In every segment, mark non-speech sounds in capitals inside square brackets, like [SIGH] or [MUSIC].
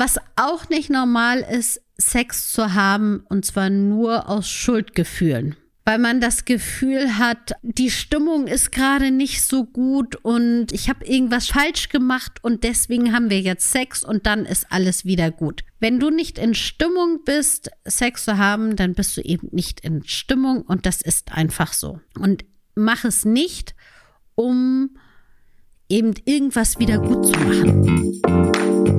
Was auch nicht normal ist, Sex zu haben und zwar nur aus Schuldgefühlen weil man das Gefühl hat, die Stimmung ist gerade nicht so gut und ich habe irgendwas falsch gemacht und deswegen haben wir jetzt Sex und dann ist alles wieder gut. Wenn du nicht in Stimmung bist, Sex zu haben, dann bist du eben nicht in Stimmung und das ist einfach so. Und mach es nicht, um eben irgendwas wieder gut zu machen.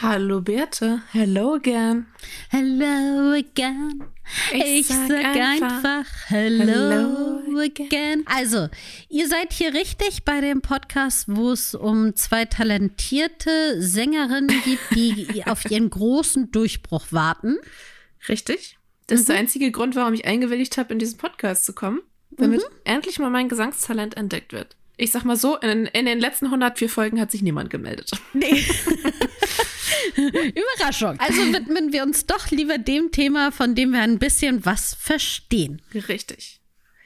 Hallo Berthe, hello again. Hello again. Ich, ich sag, sag einfach, einfach hello, hello again. Also, ihr seid hier richtig bei dem Podcast, wo es um zwei talentierte Sängerinnen geht, die [LAUGHS] auf ihren großen Durchbruch warten. Richtig. Das mhm. ist der mhm. einzige Grund, warum ich eingewilligt habe, in diesen Podcast zu kommen, damit mhm. endlich mal mein Gesangstalent entdeckt wird. Ich sag mal so, in, in den letzten 104 Folgen hat sich niemand gemeldet. Nee. [LAUGHS] [LAUGHS] [LAUGHS] Überraschung. Also widmen wir uns doch lieber dem Thema, von dem wir ein bisschen was verstehen. Richtig.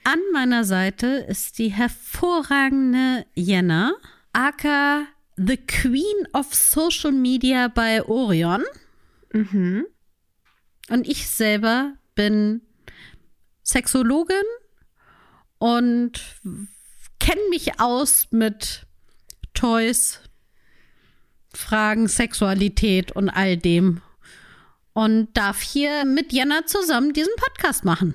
An meiner Seite ist die hervorragende Jenna, aka The Queen of Social Media bei Orion. Mhm. Und ich selber bin Sexologin und kenne mich aus mit Toys, Fragen Sexualität und all dem. Und darf hier mit Jenna zusammen diesen Podcast machen.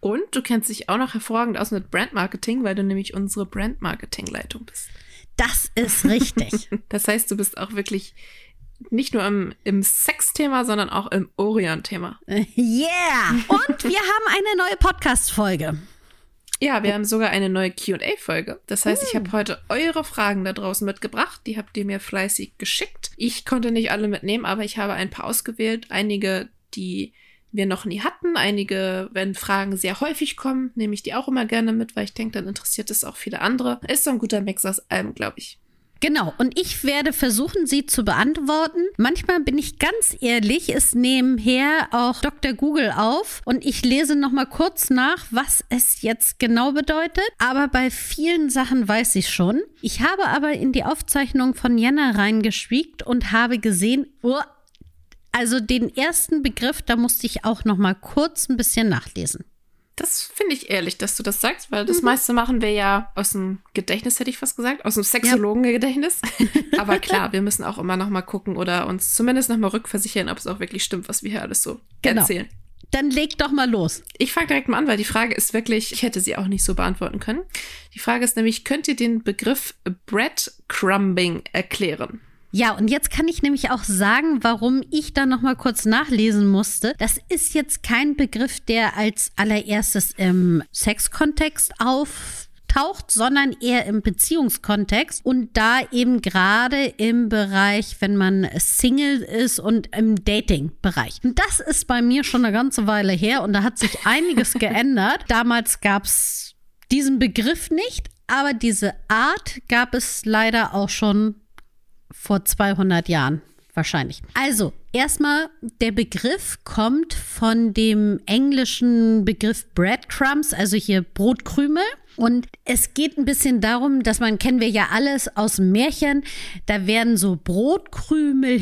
Und du kennst dich auch noch hervorragend aus mit Brandmarketing, weil du nämlich unsere Brandmarketing-Leitung bist. Das ist richtig. [LAUGHS] das heißt, du bist auch wirklich nicht nur im, im Sex-Thema, sondern auch im Orion-Thema. [LAUGHS] Yeah! Und wir haben eine neue Podcast-Folge. Ja, wir haben sogar eine neue QA-Folge. Das heißt, ich habe hm. heute eure Fragen da draußen mitgebracht. Die habt ihr mir fleißig geschickt. Ich konnte nicht alle mitnehmen, aber ich habe ein paar ausgewählt. Einige, die wir noch nie hatten. Einige, wenn Fragen sehr häufig kommen, nehme ich die auch immer gerne mit, weil ich denke, dann interessiert es auch viele andere. Ist so ein guter Mix aus allem, glaube ich. Genau, und ich werde versuchen, sie zu beantworten. Manchmal bin ich ganz ehrlich, es nebenher auch Dr. Google auf und ich lese noch mal kurz nach, was es jetzt genau bedeutet. Aber bei vielen Sachen weiß ich schon. Ich habe aber in die Aufzeichnung von Jänner reingeschwiegt und habe gesehen, oh, also den ersten Begriff, da musste ich auch noch mal kurz ein bisschen nachlesen. Das finde ich ehrlich, dass du das sagst, weil das mhm. meiste machen wir ja aus dem Gedächtnis, hätte ich fast gesagt, aus dem Sexologen-Gedächtnis. [LAUGHS] Aber klar, wir müssen auch immer noch mal gucken oder uns zumindest noch mal rückversichern, ob es auch wirklich stimmt, was wir hier alles so genau. erzählen. Dann leg doch mal los. Ich fange direkt mal an, weil die Frage ist wirklich, ich hätte sie auch nicht so beantworten können. Die Frage ist nämlich, könnt ihr den Begriff Breadcrumbing erklären? Ja, und jetzt kann ich nämlich auch sagen, warum ich da noch mal kurz nachlesen musste. Das ist jetzt kein Begriff, der als allererstes im Sexkontext auf taucht, sondern eher im Beziehungskontext und da eben gerade im Bereich, wenn man Single ist und im Dating-Bereich. Und das ist bei mir schon eine ganze Weile her und da hat sich [LAUGHS] einiges geändert. Damals gab es diesen Begriff nicht, aber diese Art gab es leider auch schon vor 200 Jahren wahrscheinlich. Also, erstmal, der Begriff kommt von dem englischen Begriff Breadcrumbs, also hier Brotkrümel. Und es geht ein bisschen darum, dass man, kennen wir ja alles aus Märchen, da werden so Brotkrümel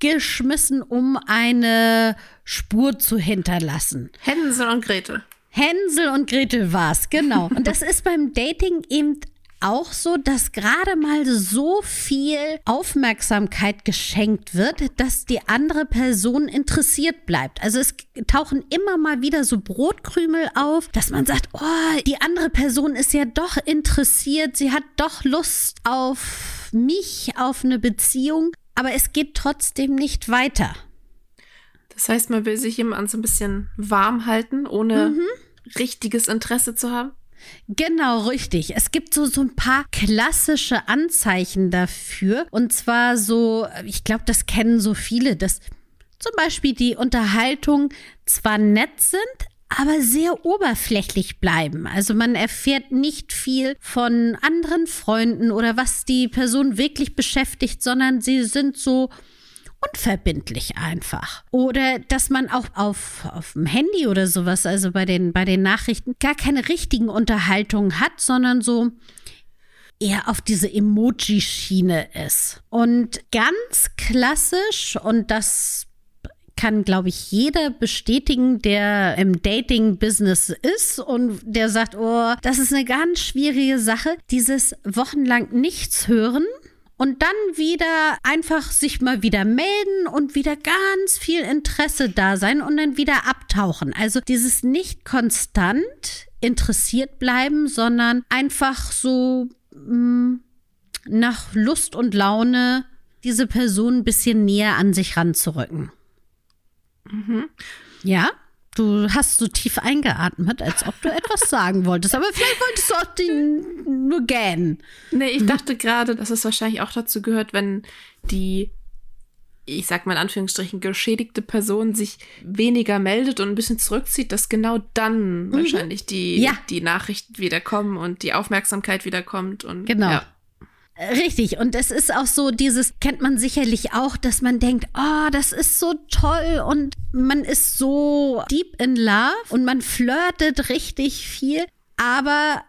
hingeschmissen, um eine Spur zu hinterlassen. Hänsel und Gretel. Hänsel und Gretel war's, genau. Und das ist beim Dating eben auch so, dass gerade mal so viel Aufmerksamkeit geschenkt wird, dass die andere Person interessiert bleibt. Also es tauchen immer mal wieder so Brotkrümel auf, dass man sagt, oh, die andere Person ist ja doch interessiert, sie hat doch Lust auf mich, auf eine Beziehung, aber es geht trotzdem nicht weiter. Das heißt, man will sich jemand so ein bisschen warm halten, ohne mhm. richtiges Interesse zu haben? Genau, richtig. Es gibt so, so ein paar klassische Anzeichen dafür. Und zwar so, ich glaube, das kennen so viele, dass zum Beispiel die Unterhaltung zwar nett sind, aber sehr oberflächlich bleiben. Also man erfährt nicht viel von anderen Freunden oder was die Person wirklich beschäftigt, sondern sie sind so unverbindlich einfach. Oder dass man auch auf, auf dem Handy oder sowas, also bei den, bei den Nachrichten, gar keine richtigen Unterhaltungen hat, sondern so eher auf diese Emoji-Schiene ist. Und ganz klassisch, und das kann, glaube ich, jeder bestätigen, der im Dating-Business ist und der sagt, oh, das ist eine ganz schwierige Sache, dieses wochenlang nichts hören und dann wieder einfach sich mal wieder melden und wieder ganz viel Interesse da sein und dann wieder abtauchen. Also dieses nicht konstant interessiert bleiben, sondern einfach so mh, mm, nach Lust und Laune diese Person ein bisschen näher an sich ranzurücken. Mhm. Ja? Du hast so tief eingeatmet, als ob du etwas sagen wolltest. Aber vielleicht wolltest du auch den nur gähnen. Nee, ich dachte gerade, dass es wahrscheinlich auch dazu gehört, wenn die, ich sag mal in Anführungsstrichen, geschädigte Person sich weniger meldet und ein bisschen zurückzieht, dass genau dann mhm. wahrscheinlich die, ja. die Nachrichten wieder kommen und die Aufmerksamkeit wieder kommt. Und, genau. Ja. Richtig. Und es ist auch so dieses, kennt man sicherlich auch, dass man denkt, oh, das ist so toll und man ist so deep in love und man flirtet richtig viel, aber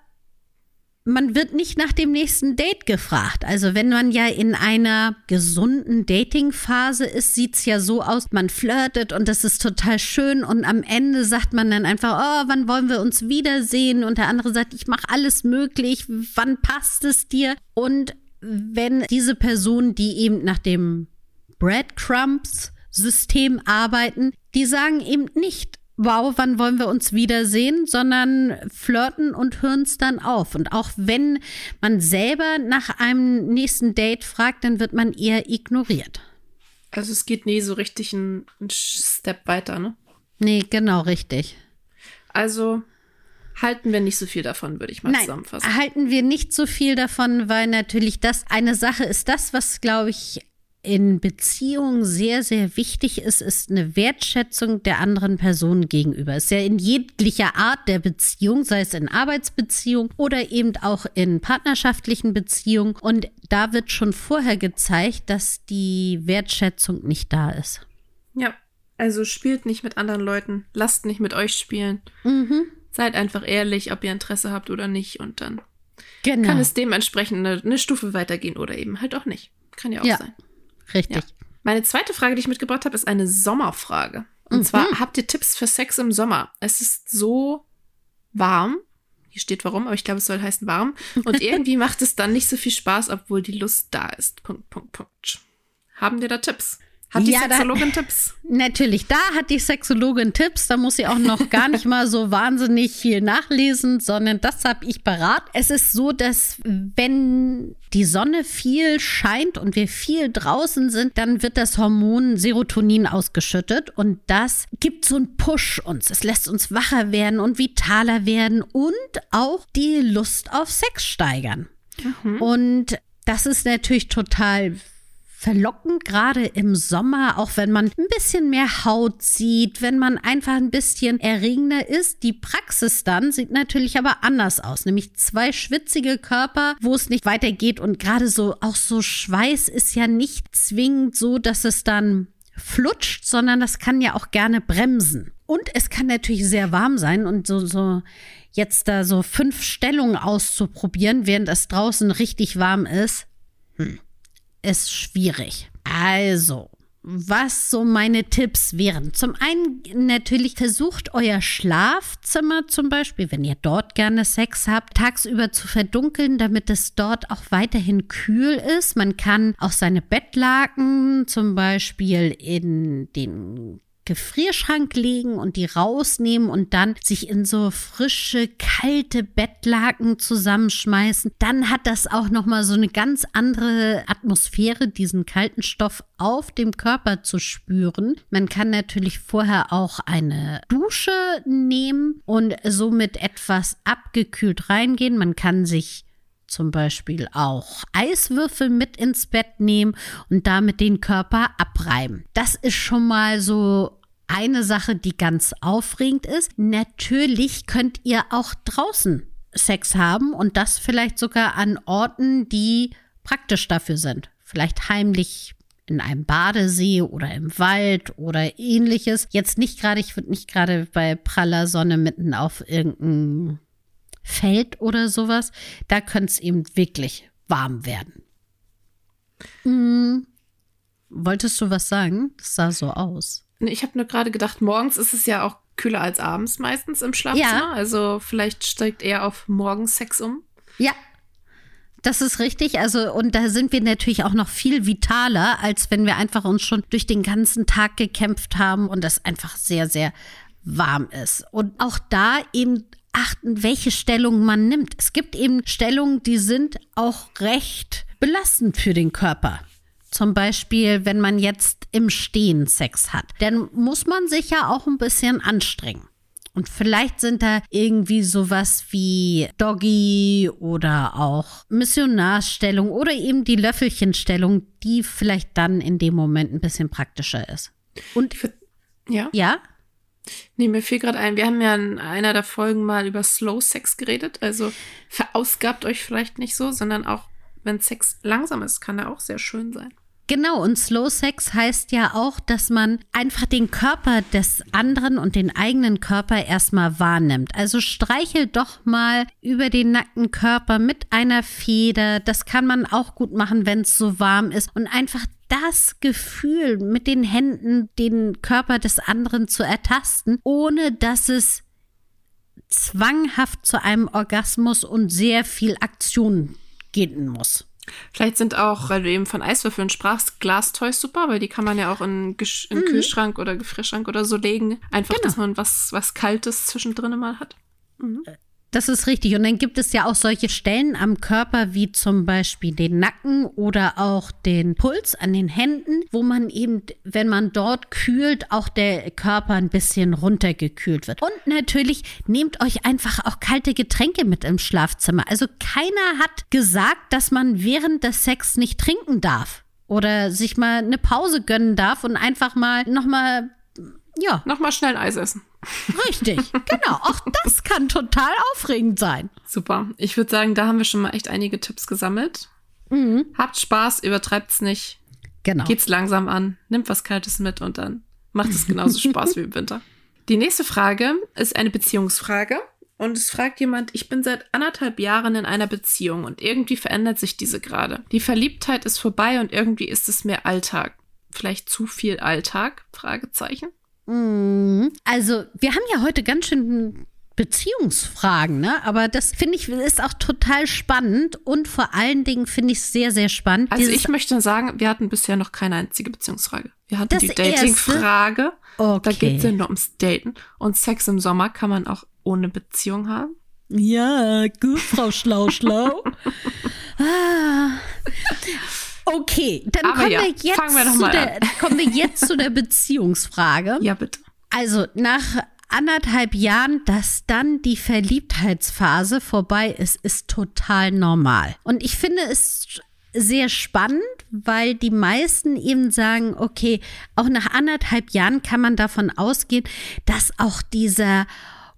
man wird nicht nach dem nächsten Date gefragt. Also wenn man ja in einer gesunden Dating-Phase ist, sieht's ja so aus, man flirtet und das ist total schön und am Ende sagt man dann einfach, oh, wann wollen wir uns wiedersehen? Und der andere sagt, ich mache alles möglich, wann passt es dir? Und wenn diese Personen, die eben nach dem Breadcrumbs-System arbeiten, die sagen eben nicht, wow, wann wollen wir uns wiedersehen, sondern flirten und hören es dann auf. Und auch wenn man selber nach einem nächsten Date fragt, dann wird man eher ignoriert. Also es geht nie so richtig einen Step weiter, ne? Nee, genau richtig. Also halten wir nicht so viel davon, würde ich mal Nein, zusammenfassen. Halten wir nicht so viel davon, weil natürlich das eine Sache ist, das, was, glaube ich, in Beziehungen sehr, sehr wichtig ist, ist eine Wertschätzung der anderen Person gegenüber. Ist ja in jeglicher Art der Beziehung, sei es in Arbeitsbeziehungen oder eben auch in partnerschaftlichen Beziehungen. Und da wird schon vorher gezeigt, dass die Wertschätzung nicht da ist. Ja, also spielt nicht mit anderen Leuten, lasst nicht mit euch spielen. Mhm. Seid einfach ehrlich, ob ihr Interesse habt oder nicht. Und dann genau. kann es dementsprechend eine, eine, Stufe weitergehen oder eben halt auch nicht. Kann ja auch ja, sein. Richtig. Ja. Meine zweite Frage, die ich mitgebracht habe, ist eine Sommerfrage. Und mhm. zwar, habt ihr Tipps für Sex im Sommer? Es ist so warm. Hier steht warum, aber ich glaube, es soll heißen warm. Und [LAUGHS] irgendwie macht es dann nicht so viel Spaß, obwohl die Lust da ist. Punkt, Punkt, Punkt. Haben wir da Tipps? Hat die ja, Sexologin da, Tipps? Natürlich, da hat die Sexologin Tipps. Da muss sie auch noch gar nicht mal so wahnsinnig viel nachlesen, sondern das habe ich parat. Es ist so, dass wenn die Sonne viel scheint und wir viel draußen sind, dann wird das Hormon Serotonin ausgeschüttet und das gibt so einen Push uns. Es lässt uns wacher werden und vitaler werden und auch die Lust auf Sex steigern. Mhm. Und das ist natürlich total verlockend, gerade im Sommer, auch wenn man ein bisschen mehr Haut sieht, wenn man einfach ein bisschen erregender ist. Die Praxis dann sieht natürlich aber anders aus, nämlich zwei schwitzige Körper, wo es nicht weitergeht und gerade so auch so Schweiß ist ja nicht zwingend so, dass es dann flutscht, sondern das kann ja auch gerne bremsen. Und es kann natürlich sehr warm sein und so, so jetzt da so fünf Stellungen auszuprobieren, während es draußen richtig warm ist. Hm ist schwierig. Also, was so meine Tipps wären. Zum einen natürlich versucht euer Schlafzimmer zum Beispiel, wenn ihr dort gerne Sex habt, tagsüber zu verdunkeln, damit es dort auch weiterhin kühl ist. Man kann auch seine Bettlaken zum Beispiel in den Gefrierschrank legen und die rausnehmen und dann sich in so frische, kalte Bettlaken zusammenschmeißen, dann hat das auch noch mal so eine ganz andere Atmosphäre, diesen kalten Stoff auf dem Körper zu spüren. Man kann natürlich vorher auch eine Dusche nehmen und somit etwas abgekühlt reingehen. Man kann sich zum Beispiel auch Eiswürfel mit ins Bett nehmen und damit den Körper abreiben. Das ist schon mal so eine Sache, die ganz aufregend ist. Natürlich könnt ihr auch draußen Sex haben und das vielleicht sogar an Orten, die praktisch dafür sind. Vielleicht heimlich in einem Badesee oder im Wald oder ähnliches. Jetzt nicht gerade, ich würde nicht gerade bei praller Sonne mitten auf irgendeinem Feld oder sowas. Da könnte es eben wirklich warm werden. Hm. Wolltest du was sagen? Das sah so aus. Ich habe nur gerade gedacht, morgens ist es ja auch kühler als abends meistens im Schlafzimmer. Ja. Also vielleicht steigt er auf Morgensex um. Ja, das ist richtig. Also, und da sind wir natürlich auch noch viel vitaler, als wenn wir einfach uns schon durch den ganzen Tag gekämpft haben und das einfach sehr, sehr warm ist. Und auch da eben achten, welche Stellung man nimmt. Es gibt eben Stellungen, die sind auch recht belastend für den Körper. Zum Beispiel, wenn man jetzt im Stehen Sex hat, dann muss man sich ja auch ein bisschen anstrengen. Und vielleicht sind da irgendwie sowas wie Doggy oder auch Missionarstellung oder eben die Löffelchenstellung, die vielleicht dann in dem Moment ein bisschen praktischer ist. Und ja. Ja? Nee, mir fiel gerade ein, wir haben ja in einer der Folgen mal über Slow Sex geredet. Also verausgabt euch vielleicht nicht so, sondern auch, wenn Sex langsam ist, kann er auch sehr schön sein. Genau, und Slow Sex heißt ja auch, dass man einfach den Körper des anderen und den eigenen Körper erstmal wahrnimmt. Also streichel doch mal über den nackten Körper mit einer Feder. Das kann man auch gut machen, wenn es so warm ist. Und einfach das Gefühl mit den Händen, den Körper des anderen zu ertasten, ohne dass es zwanghaft zu einem Orgasmus und sehr viel Aktion gehen muss. Vielleicht sind auch, weil du eben von Eiswürfeln sprachst, Glastoys super, weil die kann man ja auch in, Gesch in mhm. Kühlschrank oder Gefrierschrank oder so legen. Einfach, genau. dass man was, was Kaltes zwischendrin mal hat. Mhm. Das ist richtig. Und dann gibt es ja auch solche Stellen am Körper, wie zum Beispiel den Nacken oder auch den Puls an den Händen, wo man eben, wenn man dort kühlt, auch der Körper ein bisschen runtergekühlt wird. Und natürlich nehmt euch einfach auch kalte Getränke mit im Schlafzimmer. Also keiner hat gesagt, dass man während des Sex nicht trinken darf oder sich mal eine Pause gönnen darf und einfach mal nochmal ja. Nochmal schnell Eis essen. Richtig, genau. Auch das kann total aufregend sein. Super. Ich würde sagen, da haben wir schon mal echt einige Tipps gesammelt. Mhm. Habt Spaß, übertreibt's nicht. Genau. Geht's langsam an, nimmt was Kaltes mit und dann macht es genauso [LAUGHS] Spaß wie im Winter. Die nächste Frage ist eine Beziehungsfrage. Und es fragt jemand, ich bin seit anderthalb Jahren in einer Beziehung und irgendwie verändert sich diese gerade. Die Verliebtheit ist vorbei und irgendwie ist es mehr Alltag. Vielleicht zu viel Alltag? Fragezeichen. Mhm. Also, wir haben ja heute ganz schön Beziehungsfragen, ne? Aber das finde ich ist auch total spannend und vor allen Dingen finde ich es sehr, sehr spannend. Also ich möchte sagen, wir hatten bisher noch keine einzige Beziehungsfrage. Wir hatten die Dating-Frage. Okay. Da geht es ja nur ums Daten. Und Sex im Sommer kann man auch ohne Beziehung haben. Ja, gut, Frau Schlau-Schlau. [LAUGHS] ah. Okay, dann kommen, ja, wir jetzt wir zu der, [LAUGHS] kommen wir jetzt zu der Beziehungsfrage. Ja, bitte. Also nach anderthalb Jahren, dass dann die Verliebtheitsphase vorbei ist, ist total normal. Und ich finde es sehr spannend, weil die meisten eben sagen, okay, auch nach anderthalb Jahren kann man davon ausgehen, dass auch dieser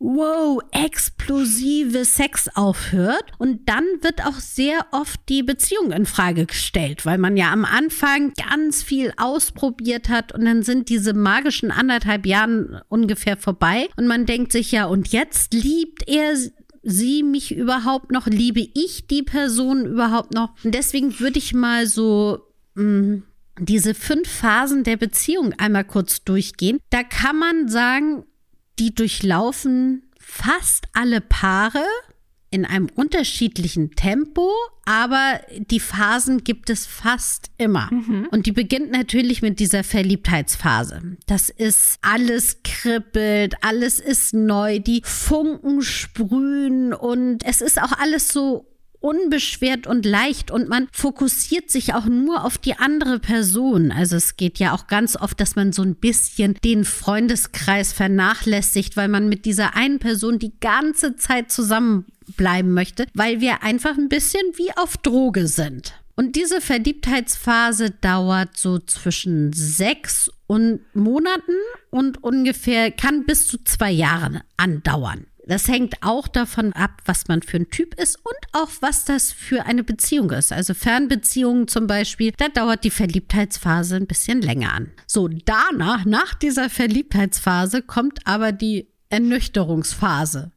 wow, explosive Sex aufhört. Und dann wird auch sehr oft die Beziehung in Frage gestellt, weil man ja am Anfang ganz viel ausprobiert hat und dann sind diese magischen anderthalb Jahren ungefähr vorbei und man denkt sich ja, und jetzt liebt er sie mich überhaupt noch? Liebe ich die Person überhaupt noch? Und deswegen würde ich mal so mh, mm, diese fünf Phasen der Beziehung einmal kurz durchgehen. Da kann man sagen, die durchlaufen fast alle Paare in einem unterschiedlichen Tempo, aber die Phasen gibt es fast immer. Mhm. Und die beginnt natürlich mit dieser Verliebtheitsphase. Das ist alles kribbelt, alles ist neu, die Funken sprühen und es ist auch alles so unbeschwert und leicht und man fokussiert sich auch nur auf die andere Person. Also es geht ja auch ganz oft, dass man so ein bisschen den Freundeskreis vernachlässigt, weil man mit dieser einen Person die ganze Zeit zusammenbleiben möchte, weil wir einfach ein bisschen wie auf Droge sind. Und diese Verliebtheitsphase dauert so zwischen sechs und Monaten und ungefähr kann bis zu zwei Jahre andauern. Das hängt auch davon ab, was man für ein Typ ist und auch was das für eine Beziehung ist. Also Fernbeziehungen zum Beispiel, da dauert die Verliebtheitsphase ein bisschen länger an. So, danach, nach dieser Verliebtheitsphase, kommt aber die Ernüchterungsphase.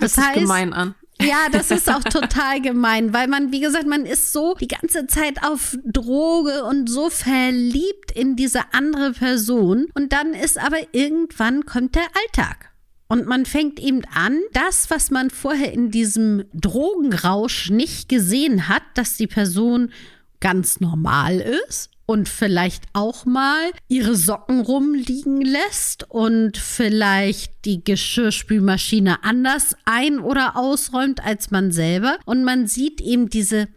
Das Hört heißt, gemein an. [LAUGHS] Ja, das ist auch total gemein, weil man, wie gesagt, man ist so die ganze Zeit auf Droge und so verliebt in diese andere Person. Und dann ist aber irgendwann kommt der Alltag. Und man fängt eben an, das, was man vorher in diesem Drogenrausch nicht gesehen hat, dass die Person ganz normal ist und vielleicht auch mal ihre Socken rumliegen lässt und vielleicht die Geschirrspülmaschine anders ein- oder ausräumt als man selber. Und man sieht eben diese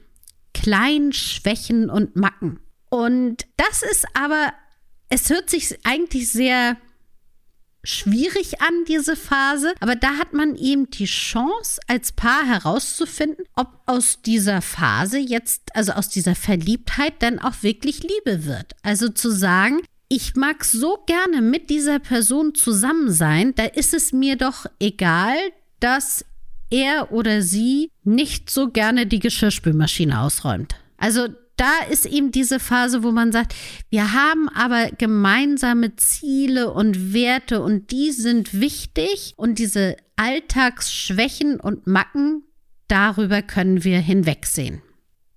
kleinen Schwächen und Macken. Und das ist aber, es hört sich eigentlich sehr schwierig an, diese Phase. Aber da hat man eben die Chance, als Paar herauszufinden, ob aus dieser Phase jetzt, also aus dieser Verliebtheit, dann auch wirklich Liebe wird. Also zu sagen, ich mag so gerne mit dieser Person zusammen sein, da ist es mir doch egal, dass er oder sie nicht so gerne die Geschirrspülmaschine ausräumt. Also da ist eben diese Phase, wo man sagt, wir haben aber gemeinsame Ziele und Werte und die sind wichtig und diese Alltagsschwächen und Macken, darüber können wir hinwegsehen.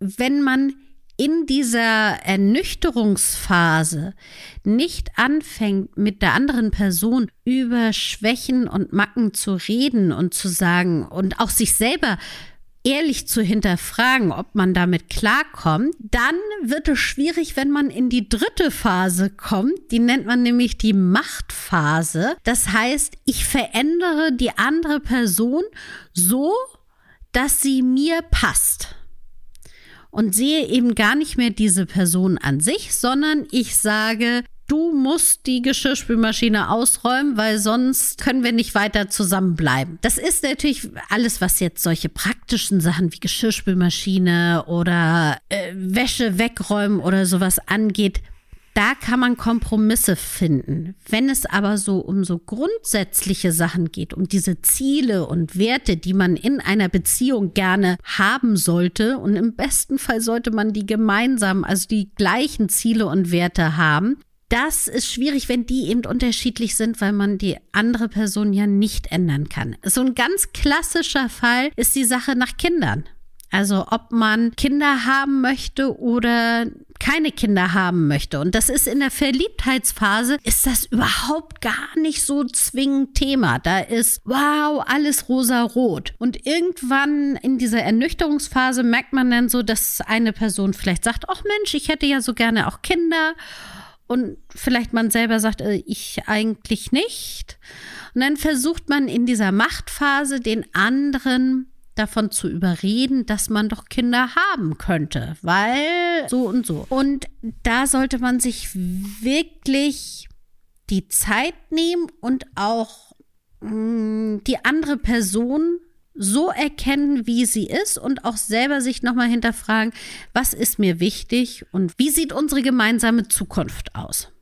Wenn man in dieser Ernüchterungsphase nicht anfängt, mit der anderen Person über Schwächen und Macken zu reden und zu sagen und auch sich selber ehrlich zu hinterfragen, ob man damit klarkommt, dann wird es schwierig, wenn man in die dritte Phase kommt. Die nennt man nämlich die Machtphase. Das heißt, ich verändere die andere Person so, dass sie mir passt. Und sehe eben gar nicht mehr diese Person an sich, sondern ich sage, du musst die Geschirrspülmaschine ausräumen, weil sonst können wir nicht weiter zusammenbleiben. Das ist natürlich alles, was jetzt solche praktischen Sachen wie Geschirrspülmaschine oder äh, Wäsche wegräumen oder sowas angeht. Da kann man Kompromisse finden. Wenn es aber so um so grundsätzliche Sachen geht, um diese Ziele und Werte, die man in einer Beziehung gerne haben sollte, und im besten Fall sollte man die gemeinsam, also die gleichen Ziele und Werte haben, das ist schwierig, wenn die eben unterschiedlich sind, weil man die andere Person ja nicht ändern kann. So ein ganz klassischer Fall ist die Sache nach Kindern. Also ob man Kinder haben möchte oder keine Kinder haben möchte. Und das ist in der Verliebtheitsphase, ist das überhaupt gar nicht so zwingend Thema. Da ist, wow, alles rosa-rot. Und irgendwann in dieser Ernüchterungsphase merkt man dann so, dass eine Person vielleicht sagt, ach Mensch, ich hätte ja so gerne auch Kinder und vielleicht man selber sagt, äh, ich eigentlich nicht. Und dann versucht man in dieser Machtphase den anderen davon zu überreden, dass man doch Kinder haben könnte, weil so und so. Und da sollte man sich wirklich die Zeit nehmen und auch mh, mm, die andere Person so erkennen, wie sie ist und auch selber sich nochmal hinterfragen, was ist mir wichtig und wie sieht unsere gemeinsame Zukunft aus.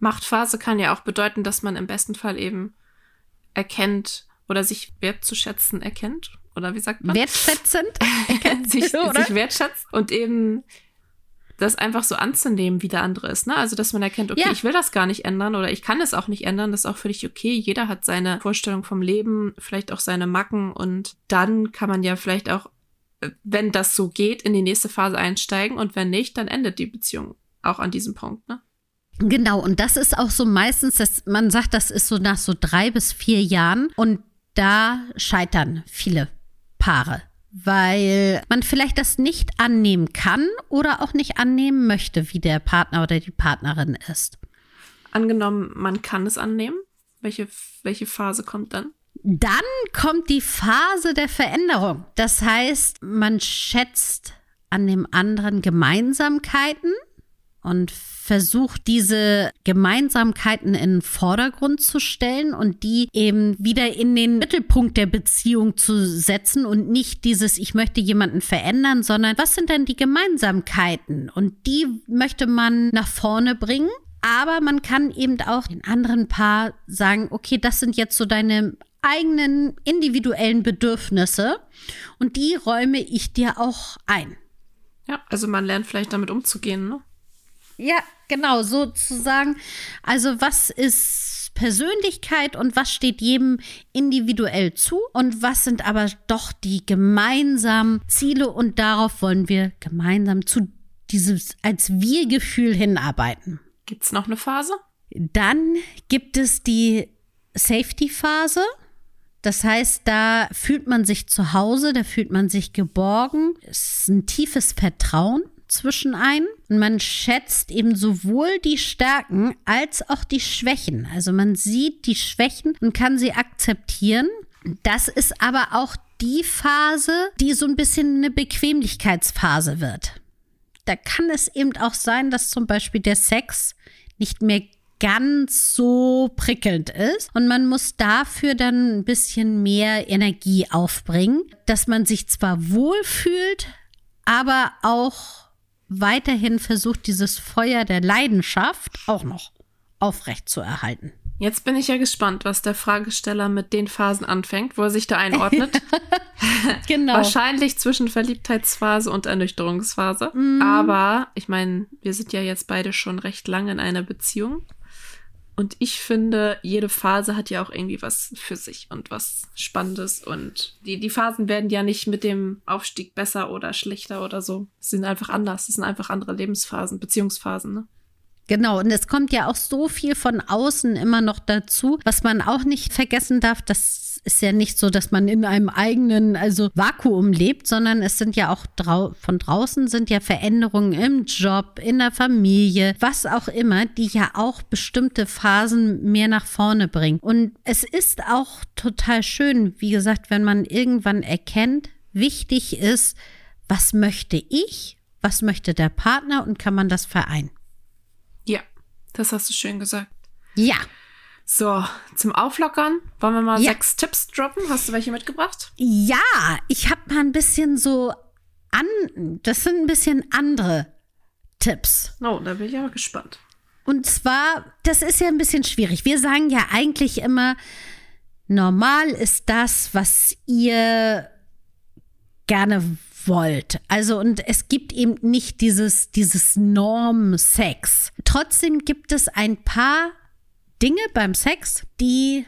Machtphase kann ja auch bedeuten, dass man im besten Fall eben erkennt oder sich wertzuschätzen erkennt. Oder wie sagt man? Wertschätzend erkennt. [LAUGHS] sich, [LAUGHS] sich wertschätzt und eben das einfach so anzunehmen, wie der andere ist. Ne? Also, dass man erkennt, okay, ja. ich will das gar nicht ändern oder ich kann es auch nicht ändern, das ist auch völlig okay. Jeder hat seine Vorstellung vom Leben, vielleicht auch seine Macken und dann kann man ja vielleicht auch, wenn das so geht, in die nächste Phase einsteigen und wenn nicht, dann endet die Beziehung auch an diesem Punkt. Ne? Genau, und das ist auch so meistens, dass man sagt, das ist so nach so drei bis vier Jahren und da scheitern viele Paare weil man vielleicht das nicht annehmen kann oder auch nicht annehmen möchte, wie der Partner oder die Partnerin ist. Angenommen, man kann es annehmen. Welche, welche Phase kommt dann? Dann kommt die Phase der Veränderung. Das heißt, man schätzt an dem anderen Gemeinsamkeiten und versucht, diese Gemeinsamkeiten in den Vordergrund zu stellen und die eben wieder in den Mittelpunkt der Beziehung zu setzen und nicht dieses, ich möchte jemanden verändern, sondern was sind denn die Gemeinsamkeiten? Und die möchte man nach vorne bringen Aber man kann eben auch den anderen Paar sagen, okay, das sind jetzt so deine eigenen individuellen Bedürfnisse und die räume ich dir auch ein. Ja, also man lernt vielleicht damit umzugehen, ne? Ja, genau, sozusagen. Also was ist Persönlichkeit und was steht jedem individuell zu und was sind aber doch die gemeinsamen Ziele und darauf wollen wir gemeinsam zu dieses als Wir-Gefühl hinarbeiten. Gibt es noch eine Phase? Dann gibt es die Safety-Phase. Das heißt, da fühlt man sich zu Hause, da fühlt man sich geborgen. Es ist ein tiefes Vertrauen zwischen ein. Und man schätzt eben sowohl die Stärken als auch die Schwächen. Also man sieht die Schwächen und kann sie akzeptieren. Das ist aber auch die Phase, die so ein bisschen eine Bequemlichkeitsphase wird. Da kann es eben auch sein, dass zum Beispiel der Sex nicht mehr ganz so prickelnd ist. Und man muss dafür dann ein bisschen mehr Energie aufbringen, dass man sich zwar wohlfühlt, aber auch weiterhin versucht, dieses Feuer der Leidenschaft auch noch aufrecht zu erhalten. Jetzt bin ich ja gespannt, was der Fragesteller mit den Phasen anfängt, wo er sich da einordnet. [LAUGHS] genau. Wahrscheinlich zwischen Verliebtheitsphase und Ernüchterungsphase. Mm. Aber ich meine, wir sind ja jetzt beide schon recht lange in einer Beziehung. Und ich finde, jede Phase hat ja auch irgendwie was für sich und was Spannendes. Und die, die Phasen werden ja nicht mit dem Aufstieg besser oder schlechter oder so. Sie sind einfach anders. Es sind einfach andere Lebensphasen, Beziehungsphasen, ne? Genau, und es kommt ja auch so viel von außen immer noch dazu, was man auch nicht vergessen darf, das ist ja nicht so, dass man in einem eigenen, also Vakuum lebt, sondern es sind ja auch drau von draußen sind ja Veränderungen im Job, in der Familie, was auch immer, die ja auch bestimmte Phasen mehr nach vorne bringen. Und es ist auch total schön, wie gesagt, wenn man irgendwann erkennt, wichtig ist, was möchte ich, was möchte der Partner und kann man das vereinen. Ja, das hast du schön gesagt. Ja. So, zum Auflockern wollen wir mal ja. sechs Tipps droppen. Hast du welche mitgebracht? Ja, ich habe mal ein bisschen so an. Das sind ein bisschen andere Tipps. Oh, da bin ich aber gespannt. Und zwar, das ist ja ein bisschen schwierig. Wir sagen ja eigentlich immer, normal ist das, was ihr gerne wollt. Also und es gibt eben nicht dieses, dieses Norm-Sex. Trotzdem gibt es ein paar Dinge beim Sex, die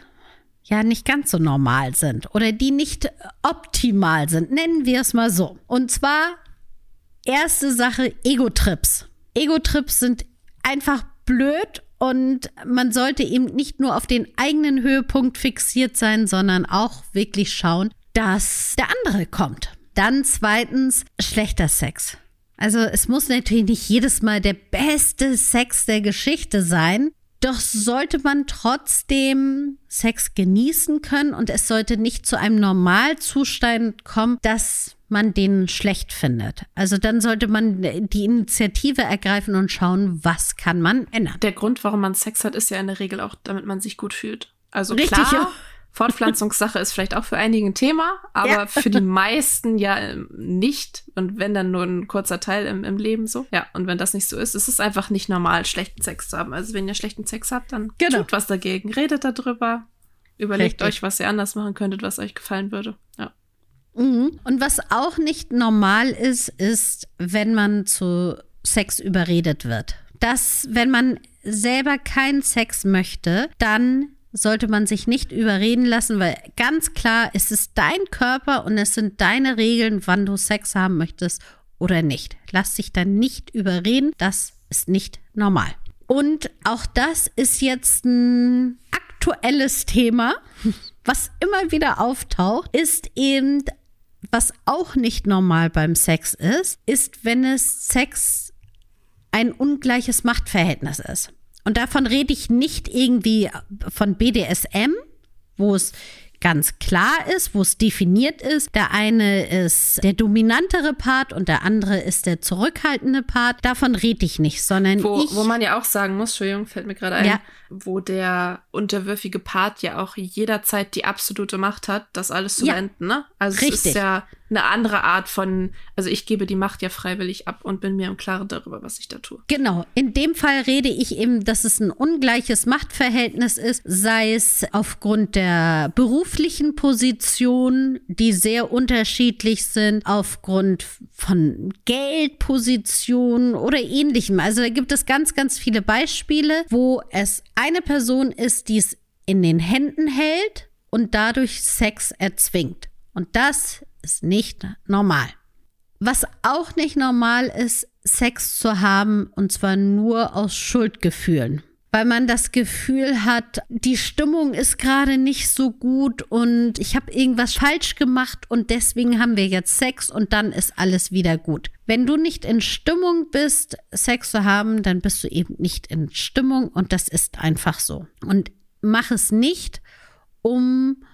ja nicht ganz so normal sind oder die nicht optimal sind. Nennen wir es mal so. Und zwar erste Sache, Ego-Trips. Ego-Trips sind einfach blöd und man sollte eben nicht nur auf den eigenen Höhepunkt fixiert sein, sondern auch wirklich schauen, dass der andere kommt. Dann zweitens schlechter Sex. Also es muss natürlich nicht jedes Mal der beste Sex der Geschichte sein, doch sollte man trotzdem Sex genießen können und es sollte nicht zu einem Normalzustand kommen, dass man den schlecht findet. Also dann sollte man die Initiative ergreifen und schauen, was kann man ändern. Der Grund, warum man Sex hat, ist ja in der Regel auch, damit man sich gut fühlt. Also Richtig, klar, ja. Fortpflanzungssache ist vielleicht auch für einige ein Thema, aber ja. für die [LAUGHS] meisten ja ähm, nicht. Und wenn dann nur ein kurzer Teil im, im Leben so. Ja, und wenn das nicht so ist, ist es einfach nicht normal, schlechten Sex zu haben. Also wenn ihr schlechten Sex habt, dann genau. tut was dagegen. Redet darüber. Überlegt Richtig. euch, was ihr anders machen könntet, was euch gefallen würde. Ja. Mhm. Und was auch nicht normal ist, ist, wenn man zu Sex überredet wird. Dass, wenn man selber keinen Sex möchte, dann sollte man sich nicht überreden lassen, weil ganz klar, es ist dein Körper und es sind deine Regeln, wann du Sex haben möchtest oder nicht. Lass dich dann nicht überreden, das ist nicht normal. Und auch das ist jetzt ein aktuelles Thema, [LAUGHS] was immer wieder auftaucht, ist eben, was auch nicht normal beim Sex ist, ist, wenn es Sex ein ungleiches Machtverhältnis ist. Und davon rede ich nicht irgendwie von BDSM, wo es ganz klar ist, wo es definiert ist. Der eine ist der dominantere Part und der andere ist der zurückhaltende Part. Davon rede ich nicht, sondern wo, ich. Wo man ja auch sagen muss, Entschuldigung, fällt mir gerade ein, ja. wo der unterwürfige Part ja auch jederzeit die absolute Macht hat, das alles zu ja. beenden. Ne? Also Richtig. es ist ja eine andere Art von, also ich gebe die Macht ja freiwillig ab und bin mir im Klaren darüber, was ich da tue. Genau. In dem Fall rede ich eben, dass es ein ungleiches Machtverhältnis ist, sei es aufgrund der beruflichen Position, die sehr unterschiedlich sind, aufgrund von Geldpositionen oder ähnlichem. Also da gibt es ganz, ganz viele Beispiele, wo es eine Person ist, die es in den Händen hält und dadurch Sex erzwingt. Und das ist nicht normal. Was auch nicht normal ist, Sex zu haben und zwar nur aus Schuldgefühlen. Weil man das Gefühl hat, die Stimmung ist gerade nicht so gut und ich habe irgendwas falsch gemacht und deswegen haben wir jetzt Sex und dann ist alles wieder gut. Wenn du nicht in Stimmung bist, Sex zu haben, dann bist du eben nicht in Stimmung und das ist einfach so. Und mach es nicht, um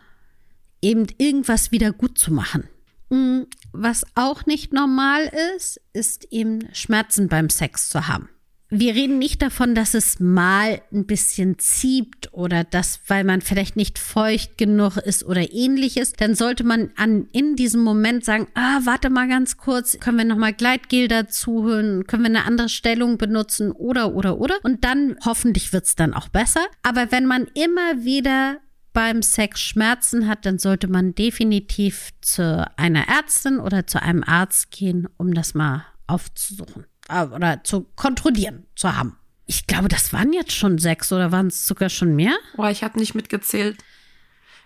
eben irgendwas wieder gut zu machen. Mm, was auch nicht normal ist, ist eben Schmerzen beim Sex zu haben. Wir reden nicht davon, dass es mal ein bisschen zieht oder dass, weil man vielleicht nicht feucht genug ist oder ähnliches, dann sollte man an, in diesem Moment sagen, ah, warte mal ganz kurz, können wir nochmal Gleitgel dazu holen, können wir eine andere Stellung benutzen oder, oder, oder. Und dann hoffentlich wird's dann auch besser. Aber wenn man immer wieder beim Sex Schmerzen hat, dann sollte man definitiv zu einer Ärztin oder zu einem Arzt gehen, um das mal aufzusuchen äh, oder zu kontrollieren zu haben. Ich glaube, das waren jetzt schon sechs oder waren es sogar schon mehr? Boah, ich habe nicht mitgezählt.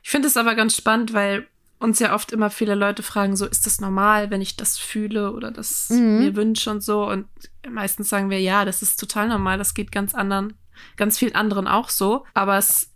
Ich finde es aber ganz spannend, weil uns ja oft immer viele Leute fragen, so ist das normal, wenn ich das fühle oder das mhm. mir wünsche und so. Und meistens sagen wir, ja, das ist total normal, das geht ganz anderen, ganz vielen anderen auch so. Aber es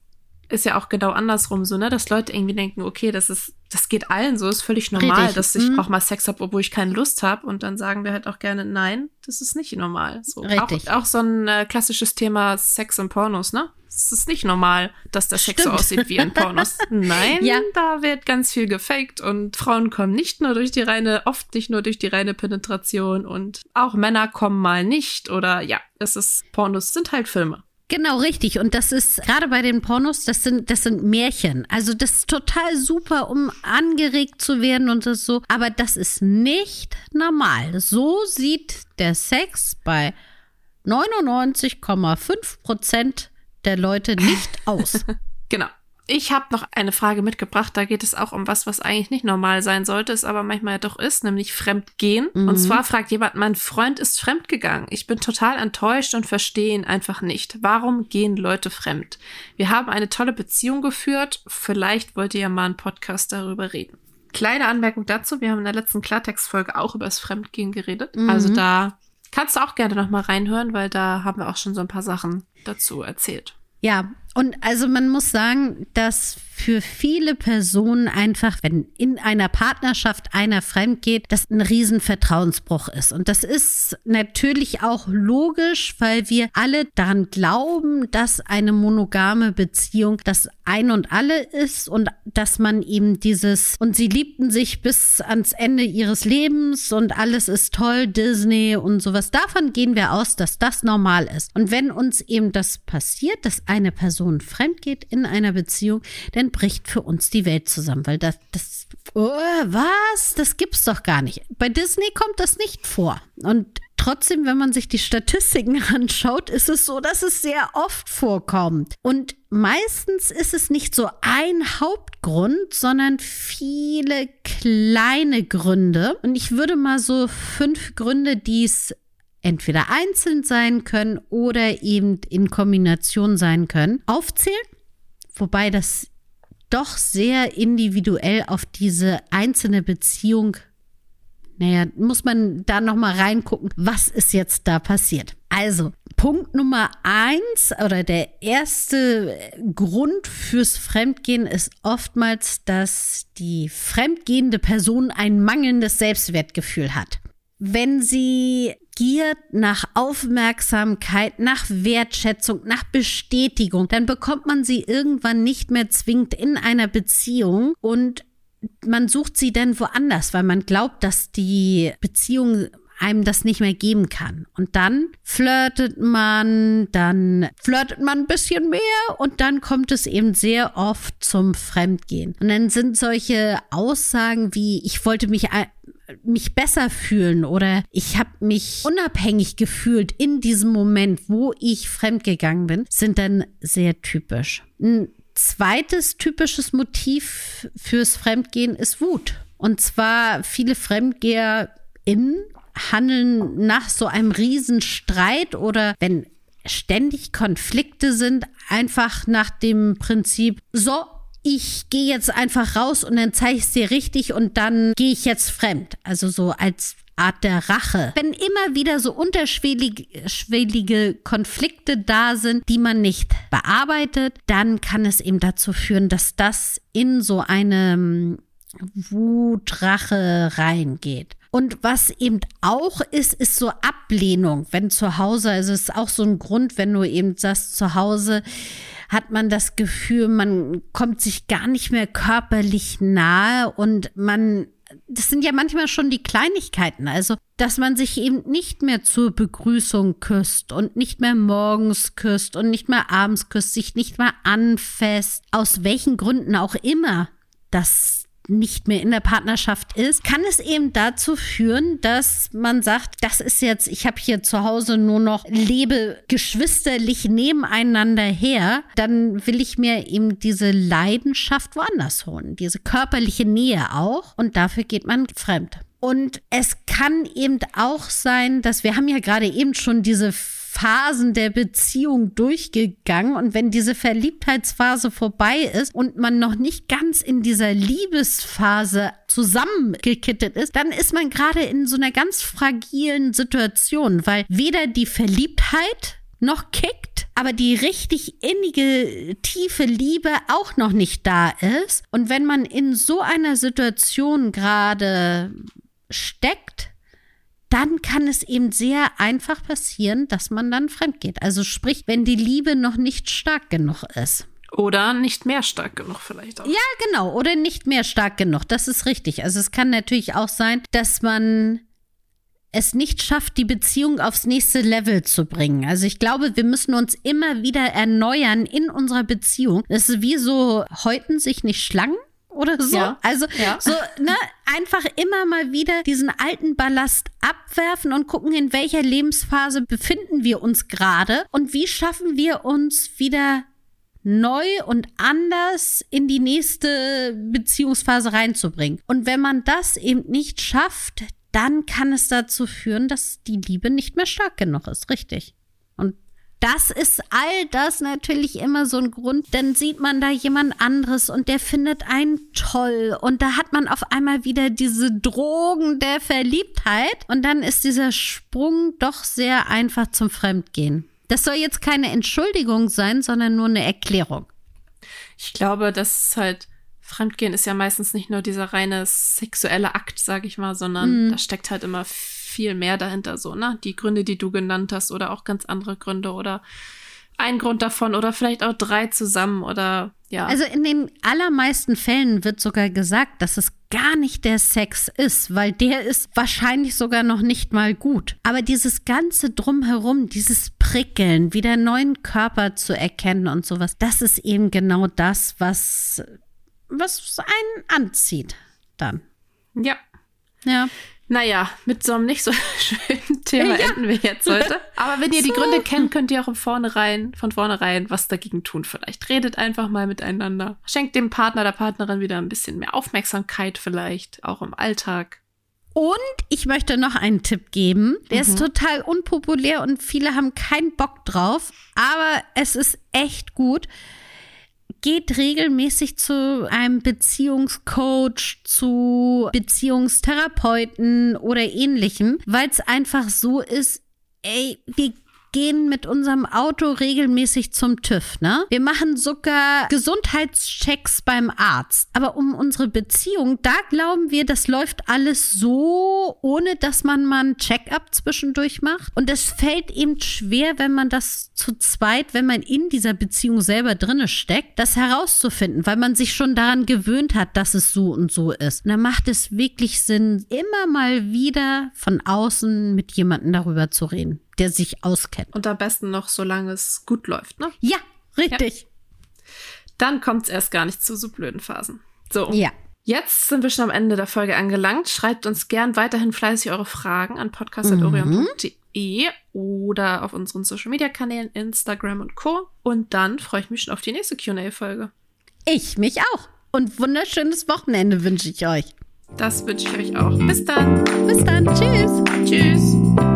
ist ja auch genau andersrum so, ne, dass Leute irgendwie denken, okay, das ist, das geht allen so, ist völlig normal, Richtig. dass ich mhm. auch mal Sex habe, obwohl ich keine Lust habe. Und dann sagen wir halt auch gerne, nein, das ist nicht normal. So. Richtig. Auch, auch so ein äh, klassisches Thema Sex und Pornos, ne? Es ist nicht normal, dass der Sex Stimmt. so aussieht wie in Pornos. [LAUGHS] Nein, ja. da wird ganz viel gefaked und Frauen kommen nicht nur durch die reine, oft nicht nur durch die reine Penetration und auch Männer kommen mal nicht oder ja, es ist, Pornos sind halt Filme. Genau, richtig. Und das ist gerade bei den Pornos, das sind, das sind Märchen. Also das ist total super, um angeregt zu werden und das so. Aber das ist nicht normal. So sieht der Sex bei 99,5 Prozent der Leute nicht aus. [LAUGHS] genau. Ich habe noch eine Frage mitgebracht. Da geht es auch um was, was eigentlich nicht normal sein sollte, es aber manchmal doch ist, nämlich Fremdgehen. Mhm. Und zwar fragt jemand, mein Freund ist fremdgegangen. Ich bin total enttäuscht und verstehe ihn einfach nicht. Warum gehen Leute fremd? Wir haben eine tolle Beziehung geführt. Vielleicht wollt ihr ja mal einen Podcast darüber reden. Kleine Anmerkung dazu. Wir haben in der letzten Klartext-Folge auch über das Fremdgehen geredet. Mhm. Also da kannst du auch gerne noch mal reinhören, weil da haben wir auch schon so ein paar Sachen dazu erzählt. Ja, und also man muss sagen, dass für viele Personen einfach, wenn in einer Partnerschaft einer fremd geht, das ein Riesenvertrauensbruch ist. Und das ist natürlich auch logisch, weil wir alle daran glauben, dass eine monogame Beziehung das ein und alle ist und dass man eben dieses und sie liebten sich bis ans Ende ihres Lebens und alles ist toll, Disney und sowas. Davon gehen wir aus, dass das normal ist. Und wenn uns eben das passiert, dass eine Person fremd geht in einer Beziehung, dann bricht für uns die Welt zusammen, weil das, das, oh, was? Das gibt's doch gar nicht. Bei Disney kommt das nicht vor. Und trotzdem, wenn man sich die Statistiken [LAUGHS] anschaut, ist es so, dass es sehr oft vorkommt. Und meistens ist es nicht so ein Hauptgrund, sondern viele kleine Gründe. Und ich würde mal so fünf Gründe, die es entweder einzeln sein können oder eben in Kombination sein können, aufzählen. Wobei das doch sehr individuell auf diese einzelne Beziehung naja, muss man da noch mal reingucken, was ist jetzt da passiert. Also, Punkt Nummer eins oder der erste Grund fürs Fremdgehen ist oftmals, dass die fremdgehende Person ein mangelndes Selbstwertgefühl hat. Wenn sie giert nach Aufmerksamkeit, nach Wertschätzung, nach Bestätigung, dann bekommt man sie irgendwann nicht mehr zwingend in einer Beziehung und man sucht sie dann woanders, weil man glaubt, dass die Beziehung einem das nicht mehr geben kann. Und dann flirtet man, dann flirtet man ein bisschen mehr und dann kommt es eben sehr oft zum Fremdgehen. Und dann sind solche Aussagen wie, ich wollte mich mich besser fühlen oder ich habe mich unabhängig gefühlt in diesem Moment, wo ich fremdgegangen bin, sind dann sehr typisch. Ein zweites typisches Motiv fürs Fremdgehen ist Wut. Und zwar viele FremdgeherInnen handeln nach so einem Riesenstreit oder wenn ständig Konflikte sind, einfach nach dem Prinzip, so, ich gehe jetzt einfach raus und dann zeige ich es dir richtig und dann gehe ich jetzt fremd. Also so als Art der Rache. Wenn immer wieder so unterschwellige Konflikte da sind, die man nicht bearbeitet, dann kann es eben dazu führen, dass das in so eine Wutrache reingeht. Und was eben auch ist, ist so Ablehnung, wenn zu Hause, also es ist auch so ein Grund, wenn du eben sagst, zu Hause hat man das Gefühl, man kommt sich gar nicht mehr körperlich nahe und man das sind ja manchmal schon die Kleinigkeiten, also dass man sich eben nicht mehr zur Begrüßung küsst und nicht mehr morgens küsst und nicht mehr abends küsst, sich nicht mehr anfasst, aus welchen Gründen auch immer. Das nicht mehr in der Partnerschaft ist, kann es eben dazu führen, dass man sagt, das ist jetzt, ich habe hier zu Hause nur noch lebe geschwisterlich nebeneinander her, dann will ich mir eben diese Leidenschaft woanders holen, diese körperliche Nähe auch und dafür geht man fremd. Und es kann eben auch sein, dass wir haben ja gerade eben schon diese Phasen der Beziehung durchgegangen und wenn diese Verliebtheitsphase vorbei ist und man noch nicht ganz in dieser Liebesphase zusammengekittet ist, dann ist man gerade in so einer ganz fragilen Situation, weil weder die Verliebtheit noch kickt, aber die richtig innige, tiefe Liebe auch noch nicht da ist. Und wenn man in so einer Situation gerade steckt, dann kann es eben sehr einfach passieren, dass man dann fremd geht. Also sprich, wenn die Liebe noch nicht stark genug ist. Oder nicht mehr stark genug vielleicht auch. Ja, genau. Oder nicht mehr stark genug. Das ist richtig. Also es kann natürlich auch sein, dass man es nicht schafft, die Beziehung aufs nächste Level zu bringen. Also ich glaube, wir müssen uns immer wieder erneuern in unserer Beziehung. Das ist wie so häuten sich nicht Schlangen oder so. Ja. Also ja. so, ne, einfach immer mal wieder diesen alten Ballast abwerfen und gucken, in welcher Lebensphase befinden wir uns gerade und wie schaffen wir uns wieder neu und anders in die nächste Beziehungsphase reinzubringen. Und wenn man das eben nicht schafft, dann kann es dazu führen, dass die Liebe nicht mehr stark genug ist, richtig? Das ist all das natürlich immer so ein Grund. Dann sieht man da jemand anderes und der findet einen toll. Und da hat man auf einmal wieder diese Drogen der Verliebtheit. Und dann ist dieser Sprung doch sehr einfach zum Fremdgehen. Das soll jetzt keine Entschuldigung sein, sondern nur eine Erklärung. Ich glaube, dass halt Fremdgehen ist ja meistens nicht nur dieser reine sexuelle Akt, sag ich mal, sondern mhm. da steckt halt immer viel mehr dahinter so, ne? Die Gründe, die du genannt hast oder auch ganz andere Gründe oder ein Grund davon oder vielleicht auch drei zusammen oder ja. Also in den allermeisten Fällen wird sogar gesagt, dass es gar nicht der Sex ist, weil der ist wahrscheinlich sogar noch nicht mal gut. Aber dieses ganze drumherum, dieses Prickeln, wieder neuen Körper zu erkennen und sowas, das ist eben genau das, was, was einen anzieht dann. Ja. Ja. Naja, mit so einem nicht so [LAUGHS] schönen Thema ja. enden wir jetzt heute. [LAUGHS] Aber wenn ihr so. die Gründe kennt, könnt ihr auch von vornherein, von vornherein was dagegen tun vielleicht. Redet einfach mal miteinander. Schenkt dem Partner, der Partnerin wieder ein bisschen mehr Aufmerksamkeit vielleicht, auch im Alltag. Und ich möchte noch einen Tipp geben. Der mhm. ist total unpopulär und viele haben keinen Bock drauf. Aber es ist echt gut geht regelmäßig zu einem Beziehungscoach, zu Beziehungstherapeuten oder ähnlichem, weil es einfach so ist, ey, wir gehen mit unserem Auto regelmäßig zum TÜV, ne? Wir machen sogar Gesundheitschecks beim Arzt. Aber um unsere Beziehung, da glauben wir, das läuft alles so, ohne dass man mal einen Check-up zwischendurch macht. Und es fällt eben schwer, wenn man das zu zweit, wenn man in dieser Beziehung selber drinne steckt, das herauszufinden, weil man sich schon daran gewöhnt hat, dass es so und so ist. Und dann macht es wirklich Sinn, immer mal wieder von außen mit jemandem darüber zu reden, der sich auskennt. Und am besten noch, solange es gut läuft, ne? Ja, richtig. Ja. Dann kommt es erst gar nicht zu so blöden Phasen. So. Ja. Jetzt sind wir schon am Ende der Folge angelangt. Schreibt uns gern weiterhin fleißig eure Fragen an podcast.orion.de mhm. oder auf unseren Social Media Kanälen Instagram und Co. Und dann freue ich mich schon auf die nächste QA-Folge. Ich mich auch. Und wunderschönes Wochenende wünsche ich euch. Das wünsche ich euch auch. Bis dann. Bis dann. Tschüss. Tschüss.